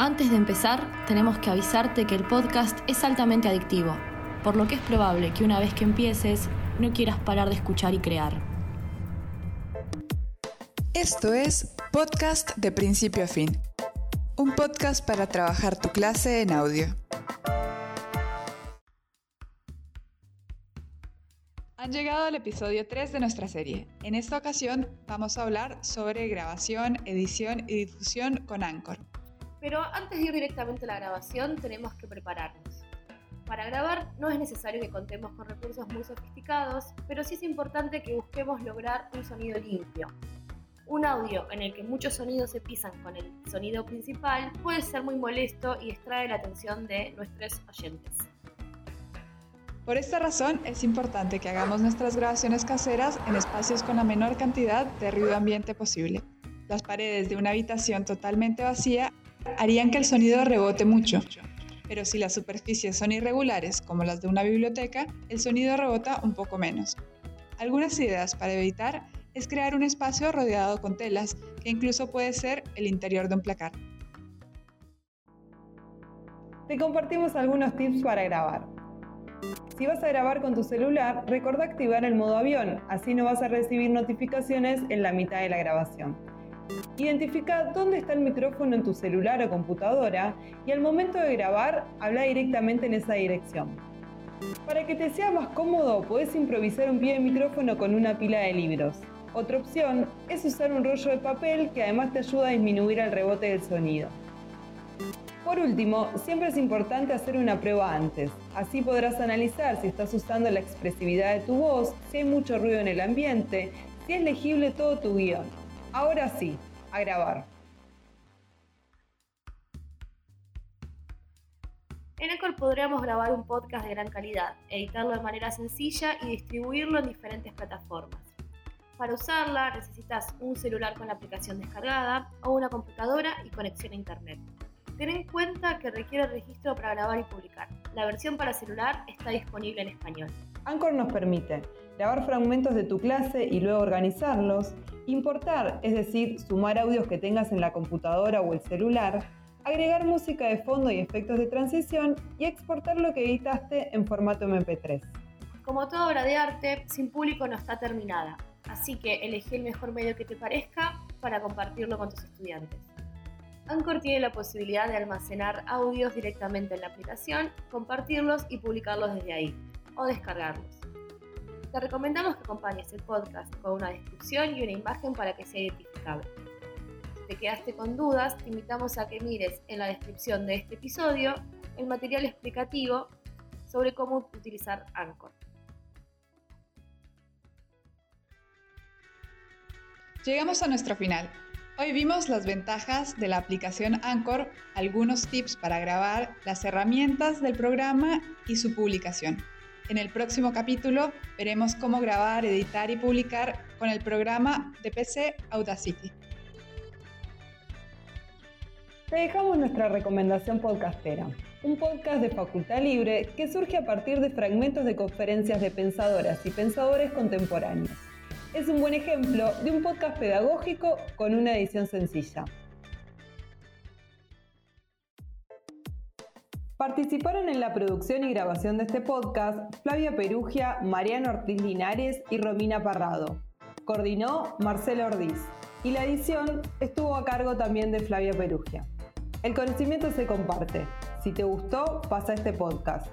Antes de empezar, tenemos que avisarte que el podcast es altamente adictivo, por lo que es probable que una vez que empieces no quieras parar de escuchar y crear. Esto es Podcast de Principio a Fin, un podcast para trabajar tu clase en audio. Han llegado al episodio 3 de nuestra serie. En esta ocasión vamos a hablar sobre grabación, edición y difusión con Anchor. Pero antes de ir directamente a la grabación tenemos que prepararnos. Para grabar no es necesario que contemos con recursos muy sofisticados, pero sí es importante que busquemos lograr un sonido limpio. Un audio en el que muchos sonidos se pisan con el sonido principal puede ser muy molesto y extrae la atención de nuestros oyentes. Por esta razón es importante que hagamos nuestras grabaciones caseras en espacios con la menor cantidad de ruido ambiente posible. Las paredes de una habitación totalmente vacía harían que el sonido rebote mucho. Pero si las superficies son irregulares, como las de una biblioteca, el sonido rebota un poco menos. Algunas ideas para evitar es crear un espacio rodeado con telas, que incluso puede ser el interior de un placar. Te compartimos algunos tips para grabar. Si vas a grabar con tu celular, recuerda activar el modo avión, así no vas a recibir notificaciones en la mitad de la grabación. Identifica dónde está el micrófono en tu celular o computadora y al momento de grabar, habla directamente en esa dirección. Para que te sea más cómodo, puedes improvisar un pie de micrófono con una pila de libros. Otra opción es usar un rollo de papel que además te ayuda a disminuir el rebote del sonido. Por último, siempre es importante hacer una prueba antes. Así podrás analizar si estás usando la expresividad de tu voz, si hay mucho ruido en el ambiente, si es legible todo tu guion. Ahora sí, a grabar. En Anchor podríamos grabar un podcast de gran calidad, editarlo de manera sencilla y distribuirlo en diferentes plataformas. Para usarla necesitas un celular con la aplicación descargada o una computadora y conexión a internet. Ten en cuenta que requiere registro para grabar y publicar. La versión para celular está disponible en español. Anchor nos permite grabar fragmentos de tu clase y luego organizarlos, importar, es decir, sumar audios que tengas en la computadora o el celular, agregar música de fondo y efectos de transición y exportar lo que editaste en formato MP3. Como toda obra de arte, sin público no está terminada, así que elegí el mejor medio que te parezca para compartirlo con tus estudiantes. Anchor tiene la posibilidad de almacenar audios directamente en la aplicación, compartirlos y publicarlos desde ahí, o descargarlos. Te recomendamos que acompañes el podcast con una descripción y una imagen para que sea identificable. Si te quedaste con dudas, te invitamos a que mires en la descripción de este episodio el material explicativo sobre cómo utilizar Anchor. Llegamos a nuestro final. Hoy vimos las ventajas de la aplicación Anchor, algunos tips para grabar, las herramientas del programa y su publicación. En el próximo capítulo veremos cómo grabar, editar y publicar con el programa de PC Audacity. Te dejamos nuestra recomendación podcastera, un podcast de Facultad Libre que surge a partir de fragmentos de conferencias de pensadoras y pensadores contemporáneos. Es un buen ejemplo de un podcast pedagógico con una edición sencilla. Participaron en la producción y grabación de este podcast Flavia Perugia, Mariano Ortiz Linares y Romina Parrado. Coordinó Marcelo Ordiz y la edición estuvo a cargo también de Flavia Perugia. El conocimiento se comparte. Si te gustó, pasa este podcast.